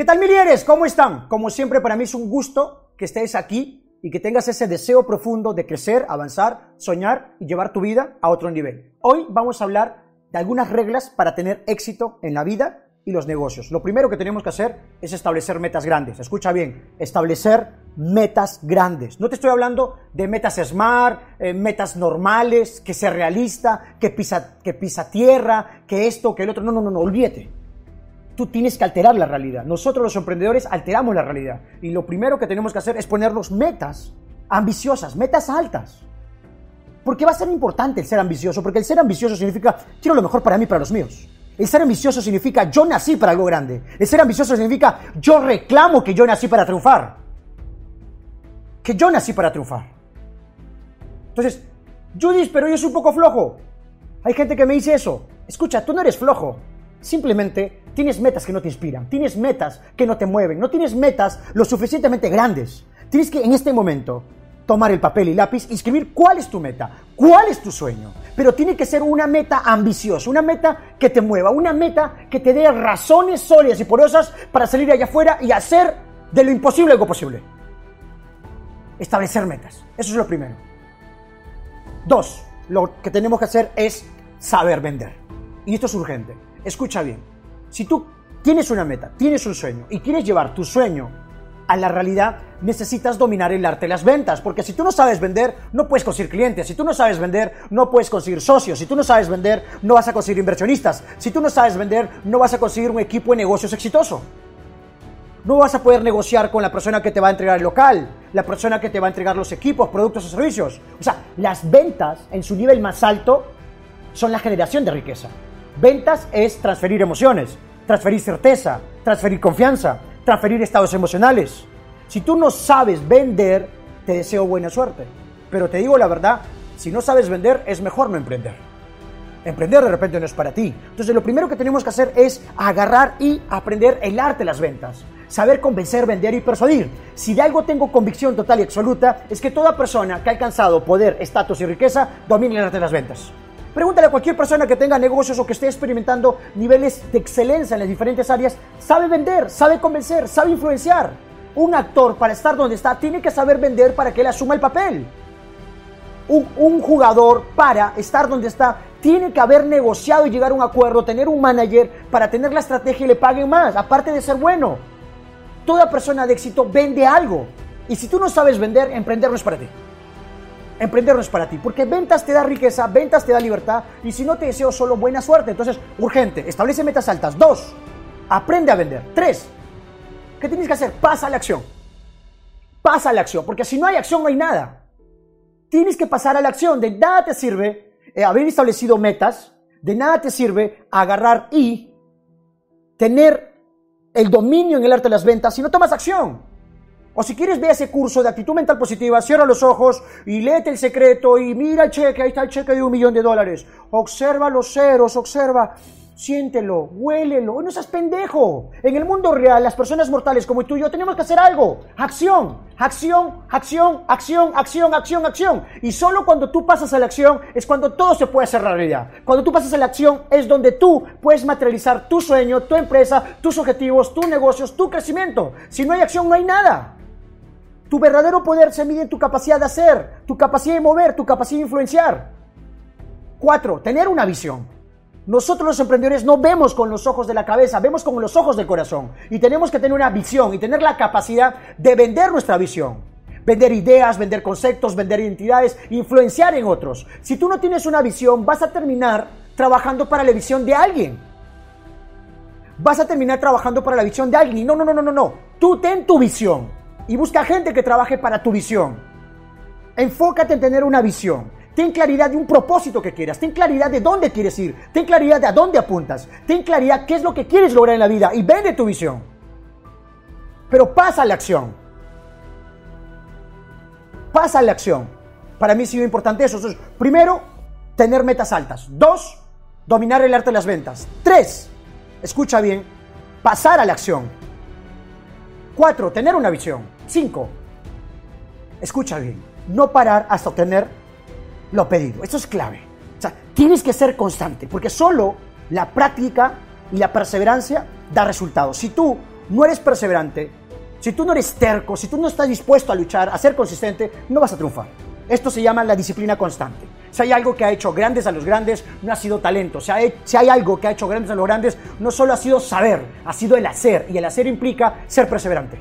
¿Qué tal, milieres? ¿Cómo están? Como siempre, para mí es un gusto que estés aquí y que tengas ese deseo profundo de crecer, avanzar, soñar y llevar tu vida a otro nivel. Hoy vamos a hablar de algunas reglas para tener éxito en la vida y los negocios. Lo primero que tenemos que hacer es establecer metas grandes. Escucha bien, establecer metas grandes. No te estoy hablando de metas smart, eh, metas normales, que sea realista, que pisa, que pisa tierra, que esto, que el otro. No, no, no, no, olvídate tú tienes que alterar la realidad. Nosotros los emprendedores alteramos la realidad. Y lo primero que tenemos que hacer es ponernos metas ambiciosas, metas altas. Porque va a ser importante el ser ambicioso, porque el ser ambicioso significa quiero lo mejor para mí y para los míos. El ser ambicioso significa yo nací para algo grande. El ser ambicioso significa yo reclamo que yo nací para triunfar. Que yo nací para triunfar. Entonces, Judith, pero yo soy un poco flojo. Hay gente que me dice eso. Escucha, tú no eres flojo. Simplemente tienes metas que no te inspiran, tienes metas que no te mueven, no tienes metas lo suficientemente grandes. Tienes que en este momento tomar el papel y lápiz y escribir cuál es tu meta, cuál es tu sueño. Pero tiene que ser una meta ambiciosa, una meta que te mueva, una meta que te dé razones sólidas y porosas para salir allá afuera y hacer de lo imposible algo posible. Establecer metas. Eso es lo primero. Dos, lo que tenemos que hacer es saber vender. Y esto es urgente. Escucha bien, si tú tienes una meta, tienes un sueño y quieres llevar tu sueño a la realidad, necesitas dominar el arte de las ventas, porque si tú no sabes vender, no puedes conseguir clientes, si tú no sabes vender, no puedes conseguir socios, si tú no sabes vender, no vas a conseguir inversionistas, si tú no sabes vender, no vas a conseguir un equipo de negocios exitoso. No vas a poder negociar con la persona que te va a entregar el local, la persona que te va a entregar los equipos, productos o servicios. O sea, las ventas en su nivel más alto son la generación de riqueza. Ventas es transferir emociones, transferir certeza, transferir confianza, transferir estados emocionales. Si tú no sabes vender, te deseo buena suerte. Pero te digo la verdad, si no sabes vender, es mejor no emprender. Emprender de repente no es para ti. Entonces lo primero que tenemos que hacer es agarrar y aprender el arte de las ventas. Saber convencer, vender y persuadir. Si de algo tengo convicción total y absoluta, es que toda persona que ha alcanzado poder, estatus y riqueza domina el arte de las ventas. Pregúntale a cualquier persona que tenga negocios o que esté experimentando niveles de excelencia en las diferentes áreas. Sabe vender, sabe convencer, sabe influenciar. Un actor para estar donde está tiene que saber vender para que él asuma el papel. Un, jugador para estar donde está tiene que haber negociado y llegar a un acuerdo, tener un manager para tener la estrategia y le paguen más, aparte de ser bueno. Toda persona de éxito vende algo. Y si tú no sabes vender, emprender no es para ti. Emprender no es para ti, porque ventas te da riqueza, ventas te da libertad, y si no te deseo solo buena suerte. Entonces, urgente, establece metas altas. Dos, aprende a vender. Tres, ¿qué tienes que hacer? Pasa a la acción. Pasa a la acción, porque si no hay acción no hay nada. Tienes que pasar a la acción. De nada te sirve eh, haber establecido metas, de nada te sirve agarrar y tener el dominio en el arte de las ventas si no tomas acción. O si quieres, ve ese curso de actitud mental positiva, cierra los ojos y léete el secreto y mira el cheque, ahí está el cheque de un millón de dólares. Observa los ceros, observa, siéntelo, huélelo. No seas pendejo. En el mundo real, las personas mortales como tú y yo tenemos que hacer algo. Acción, acción, acción, acción, acción, acción, acción. Y solo cuando tú pasas a la acción es cuando todo se puede hacer realidad. Cuando tú pasas a la acción es donde tú puedes materializar tu sueño, tu empresa, tus objetivos, tus negocios, tu crecimiento. Si no hay acción, no hay nada. Tu verdadero poder se mide en tu capacidad de hacer, tu capacidad de mover, tu capacidad de influenciar. Cuatro, tener una visión. Nosotros los emprendedores no vemos con los ojos de la cabeza, vemos con los ojos del corazón. Y tenemos que tener una visión y tener la capacidad de vender nuestra visión. Vender ideas, vender conceptos, vender identidades, influenciar en otros. Si tú no tienes una visión, vas a terminar trabajando para la visión de alguien. Vas a terminar trabajando para la visión de alguien. No, no, no, no, no, no. Tú ten tu visión y busca gente que trabaje para tu visión. Enfócate en tener una visión. Ten claridad de un propósito que quieras. Ten claridad de dónde quieres ir. Ten claridad de a dónde apuntas. Ten claridad qué es lo que quieres lograr en la vida y vende tu visión. Pero pasa a la acción. Pasa a la acción. Para mí ha sido importante eso. Primero, tener metas altas. Dos, dominar el arte de las ventas. Tres, escucha bien, pasar a la acción. Cuatro, tener una visión. Cinco, escucha bien, no parar hasta obtener lo pedido. Esto es clave. O sea, tienes que ser constante, porque solo la práctica y la perseverancia da resultados. Si tú no eres perseverante, si tú no eres terco, si tú no estás dispuesto a luchar, a ser consistente, no vas a triunfar. Esto se llama la disciplina constante. Si hay algo que ha hecho grandes a los grandes, no ha sido talento. Si hay, algo que ha hecho grandes a los grandes, no solo ha sido saber, ha sido el hacer. Y el hacer implica ser perseverante.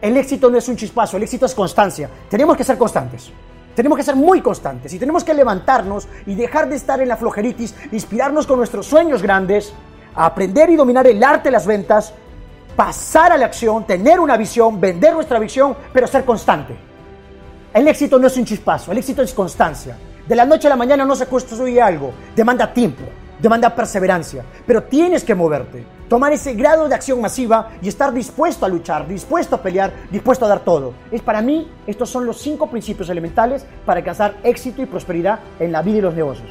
El éxito no es un chispazo, el éxito es constancia. Tenemos que ser constantes. Tenemos que ser muy constantes y tenemos que levantarnos y dejar de estar en la flojeritis, inspirarnos con nuestros sueños grandes, aprender y dominar el arte de las ventas, pasar a la acción, tener una visión, vender nuestra visión, pero ser constante. El éxito no es un chispazo, el éxito es constancia. De la noche a la mañana no se construye algo, demanda tiempo, demanda perseverancia, pero tienes que moverte, tomar ese grado de acción masiva y estar dispuesto a luchar, dispuesto a pelear, dispuesto a dar todo. Es para mí, estos son los cinco principios elementales para alcanzar éxito y prosperidad en la vida y los negocios.